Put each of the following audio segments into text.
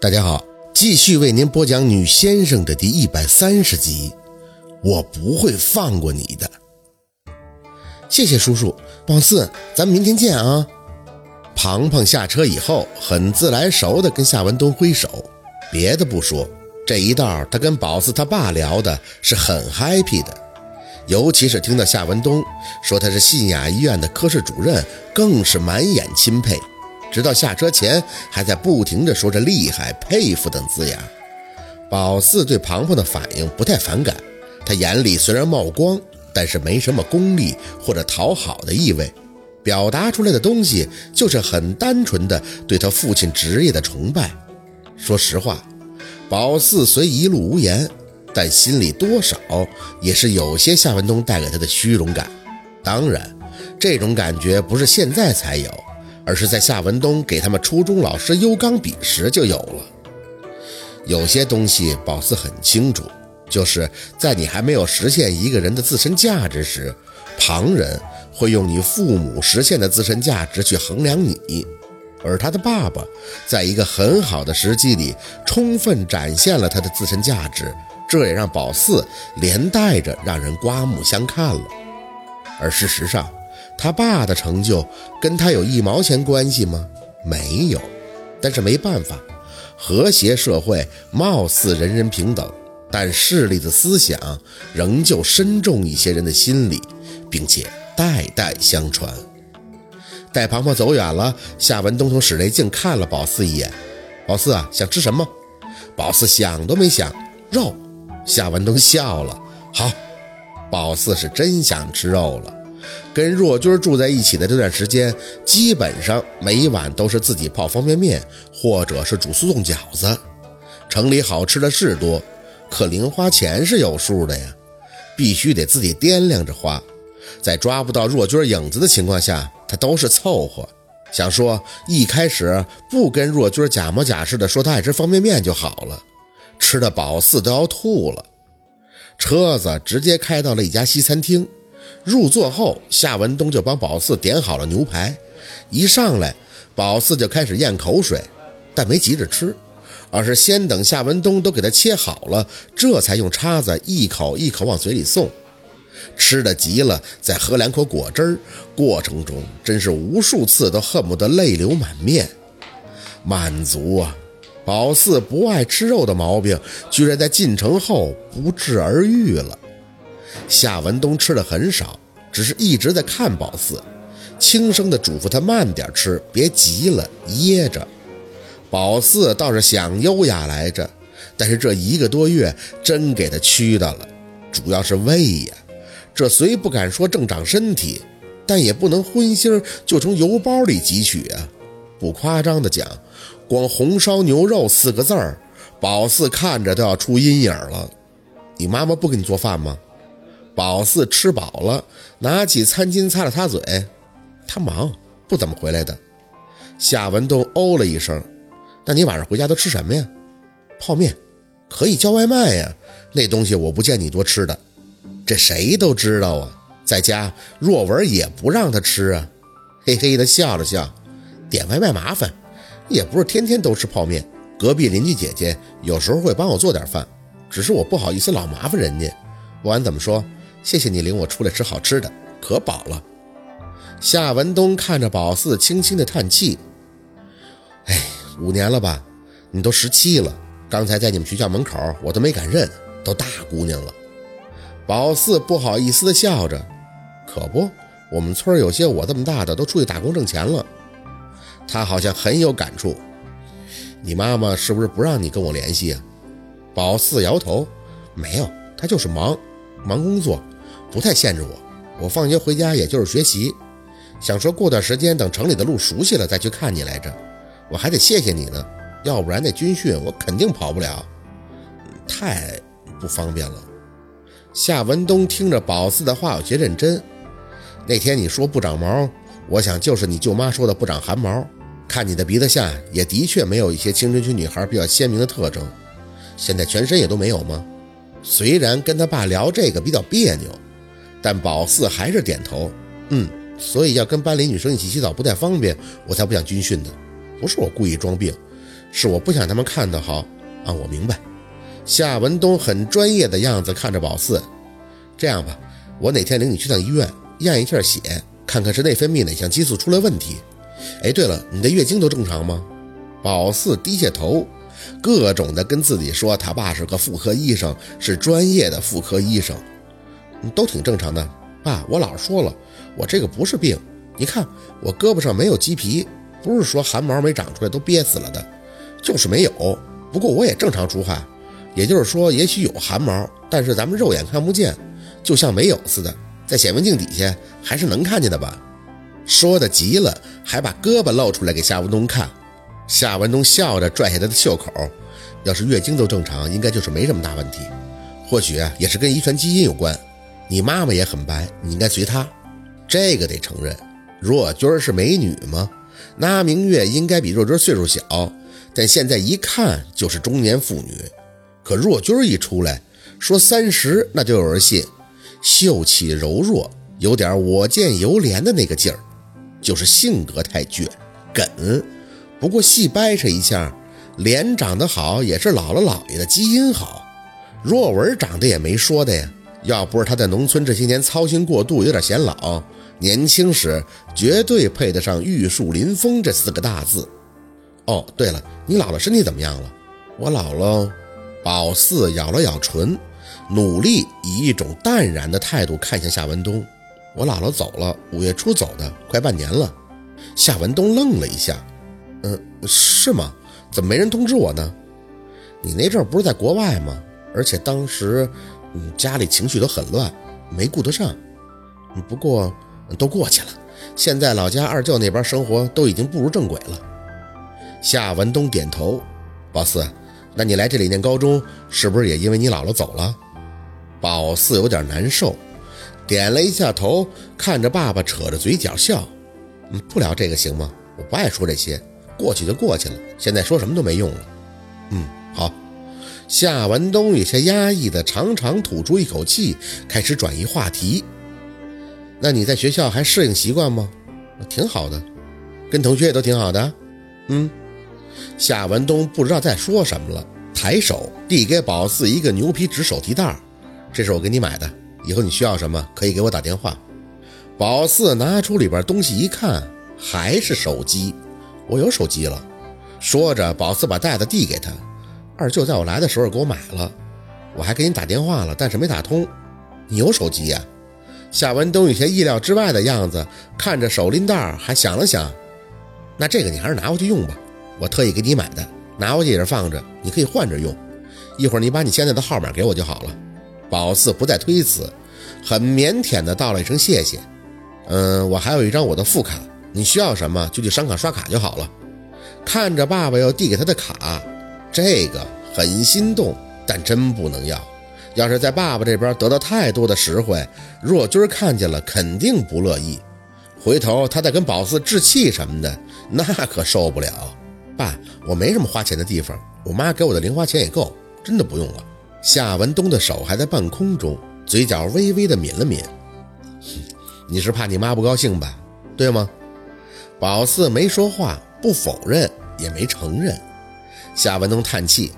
大家好，继续为您播讲《女先生》的第一百三十集。我不会放过你的。谢谢叔叔，宝四，咱们明天见啊！庞庞下车以后，很自来熟的跟夏文东挥手。别的不说，这一道他跟宝四他爸聊的是很 happy 的，尤其是听到夏文东说他是信雅医院的科室主任，更是满眼钦佩。直到下车前，还在不停地说着“厉害”“佩服”等字眼。宝四对庞庞的反应不太反感，他眼里虽然冒光，但是没什么功利或者讨好的意味，表达出来的东西就是很单纯的对他父亲职业的崇拜。说实话，宝四虽一路无言，但心里多少也是有些夏文东带给他的虚荣感。当然，这种感觉不是现在才有。而是在夏文东给他们初中老师优钢笔时就有了。有些东西宝四很清楚，就是在你还没有实现一个人的自身价值时，旁人会用你父母实现的自身价值去衡量你。而他的爸爸，在一个很好的时机里，充分展现了他的自身价值，这也让宝四连带着让人刮目相看了。而事实上，他爸的成就跟他有一毛钱关系吗？没有，但是没办法，和谐社会貌似人人平等，但势力的思想仍旧深重一些人的心里，并且代代相传。待庞庞走远了，夏文东从室内镜看了宝四一眼：“宝四啊，想吃什么？”宝四想都没想：“肉。”夏文东笑了：“好。”宝四是真想吃肉了。跟若军住在一起的这段时间，基本上每晚都是自己泡方便面，或者是煮速冻饺子。城里好吃的是多，可零花钱是有数的呀，必须得自己掂量着花。在抓不到若军影子的情况下，他都是凑合。想说一开始不跟若军假模假式的说他爱吃方便面就好了，吃的宝四都要吐了。车子直接开到了一家西餐厅。入座后，夏文东就帮宝四点好了牛排。一上来，宝四就开始咽口水，但没急着吃，而是先等夏文东都给他切好了，这才用叉子一口一口往嘴里送。吃的急了，再喝两口果汁儿，过程中真是无数次都恨不得泪流满面。满足啊！宝四不爱吃肉的毛病，居然在进城后不治而愈了。夏文东吃的很少，只是一直在看宝四，轻声的嘱咐他慢点吃，别急了，噎着。宝四倒是想优雅来着，但是这一个多月真给他屈的了，主要是胃呀。这虽不敢说正长身体，但也不能荤腥就从油包里汲取啊。不夸张的讲，光红烧牛肉四个字儿，宝四看着都要出阴影了。你妈妈不给你做饭吗？宝四吃饱了，拿起餐巾擦了擦嘴。他忙，不怎么回来的。夏文东哦了一声：“那你晚上回家都吃什么呀？泡面，可以叫外卖呀。那东西我不见你多吃的，这谁都知道啊。在家，若文也不让他吃啊。”嘿嘿的笑了笑：“点外卖麻烦，也不是天天都吃泡面。隔壁邻居姐姐有时候会帮我做点饭，只是我不好意思老麻烦人家。不管怎么说。”谢谢你领我出来吃好吃的，可饱了。夏文东看着宝四，轻轻的叹气：“哎，五年了吧？你都十七了。刚才在你们学校门口，我都没敢认，都大姑娘了。”宝四不好意思的笑着：“可不，我们村有些我这么大的都出去打工挣钱了。”他好像很有感触。你妈妈是不是不让你跟我联系啊？宝四摇头：“没有，她就是忙，忙工作。”不太限制我，我放学回家也就是学习，想说过段时间等城里的路熟悉了再去看你来着，我还得谢谢你呢，要不然那军训我肯定跑不了，太不方便了。夏文东听着宝四的话有些认真，那天你说不长毛，我想就是你舅妈说的不长汗毛，看你的鼻子下也的确没有一些青春期女孩比较鲜明的特征，现在全身也都没有吗？虽然跟他爸聊这个比较别扭。但宝四还是点头，嗯，所以要跟班里女生一起洗澡不太方便，我才不想军训的，不是我故意装病，是我不想他们看到好啊，我明白。夏文东很专业的样子看着宝四，这样吧，我哪天领你去趟医院验一下血，看看是内分泌哪项激素出了问题。哎，对了，你的月经都正常吗？宝四低下头，各种的跟自己说他爸是个妇科医生，是专业的妇科医生，都挺正常的。爸，我老实说了，我这个不是病，你看我胳膊上没有鸡皮，不是说汗毛没长出来都憋死了的，就是没有。不过我也正常出汗。也就是说，也许有汗毛，但是咱们肉眼看不见，就像没有似的。在显微镜底下还是能看见的吧？说的急了，还把胳膊露出来给夏文东看。夏文东笑着拽下他的袖口。要是月经都正常，应该就是没什么大问题。或许，也是跟遗传基因有关。你妈妈也很白，你应该随她。这个得承认，若君是美女吗？那明月应该比若君岁数小，但现在一看就是中年妇女。可若君一出来，说三十，那就有人信。秀气柔弱，有点我见犹怜的那个劲儿，就是性格太倔梗。不过细掰扯一下，脸长得好，也是姥姥姥爷的基因好。若文长得也没说的呀，要不是他在农村这些年操心过度，有点显老，年轻时绝对配得上玉树临风这四个大字。哦，对了，你姥姥身体怎么样了？我姥姥。宝四咬了咬唇，努力以一种淡然的态度看向夏文东。我姥姥走了，五月初走的，快半年了。夏文东愣了一下，嗯，是吗？怎么没人通知我呢？你那阵儿不是在国外吗？而且当时，嗯，家里情绪都很乱，没顾得上。不过都过去了，现在老家二舅那边生活都已经步入正轨了。夏文东点头，宝四。那你来这里念高中，是不是也因为你姥姥走了？宝四有点难受，点了一下头，看着爸爸，扯着嘴角笑。嗯，不聊这个行吗？我不爱说这些，过去就过去了，现在说什么都没用了。嗯，好。夏文东有些压抑的长长吐出一口气，开始转移话题。那你在学校还适应习惯吗？挺好的，跟同学也都挺好的。嗯。夏文东不知道在说什么了，抬手递给宝四一个牛皮纸手提袋这是我给你买的，以后你需要什么可以给我打电话。宝四拿出里边东西一看，还是手机。我有手机了。说着，宝四把袋子递给他。二舅在我来的时候给我买了，我还给你打电话了，但是没打通。你有手机呀？夏文东有些意料之外的样子，看着手拎袋还想了想，那这个你还是拿回去用吧。我特意给你买的，拿回去也是放着，你可以换着用。一会儿你把你现在的号码给我就好了。宝四不再推辞，很腼腆的道了一声谢谢。嗯，我还有一张我的副卡，你需要什么就去商卡刷卡就好了。看着爸爸要递给他的卡，这个很心动，但真不能要。要是在爸爸这边得到太多的实惠，若君看见了肯定不乐意，回头他再跟宝四置气什么的，那可受不了。爸，我没什么花钱的地方，我妈给我的零花钱也够，真的不用了。夏文东的手还在半空中，嘴角微微的抿了抿。你是怕你妈不高兴吧？对吗？宝四没说话，不否认也没承认。夏文东叹气：“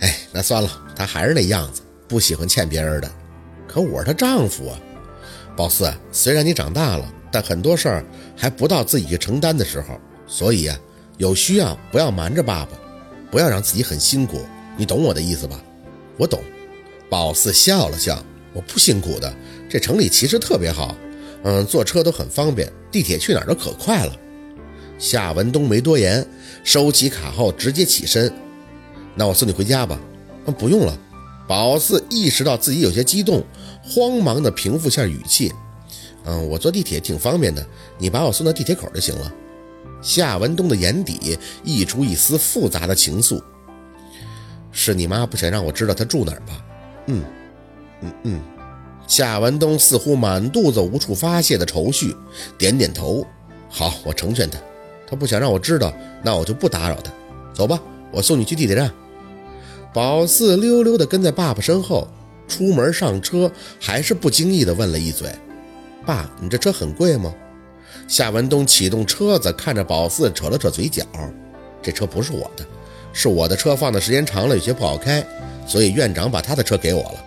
哎，那算了，他还是那样子，不喜欢欠别人的。可我是她丈夫啊。宝四，虽然你长大了，但很多事儿还不到自己去承担的时候，所以啊。”有需要不要瞒着爸爸，不要让自己很辛苦，你懂我的意思吧？我懂。宝四笑了笑，我不辛苦的，这城里其实特别好，嗯，坐车都很方便，地铁去哪儿都可快了。夏文东没多言，收起卡后直接起身，那我送你回家吧。不用了。宝四意识到自己有些激动，慌忙的平复下语气，嗯，我坐地铁挺方便的，你把我送到地铁口就行了。夏文东的眼底溢出一丝复杂的情愫，是你妈不想让我知道她住哪儿吧？嗯，嗯嗯。夏文东似乎满肚子无处发泄的愁绪，点点头。好，我成全她。他不想让我知道，那我就不打扰他。走吧，我送你去地铁站。宝四溜溜地跟在爸爸身后，出门上车，还是不经意地问了一嘴：“爸，你这车很贵吗？”夏文东启动车子，看着宝四，扯了扯嘴角：“这车不是我的，是我的车放的时间长了有些不好开，所以院长把他的车给我了。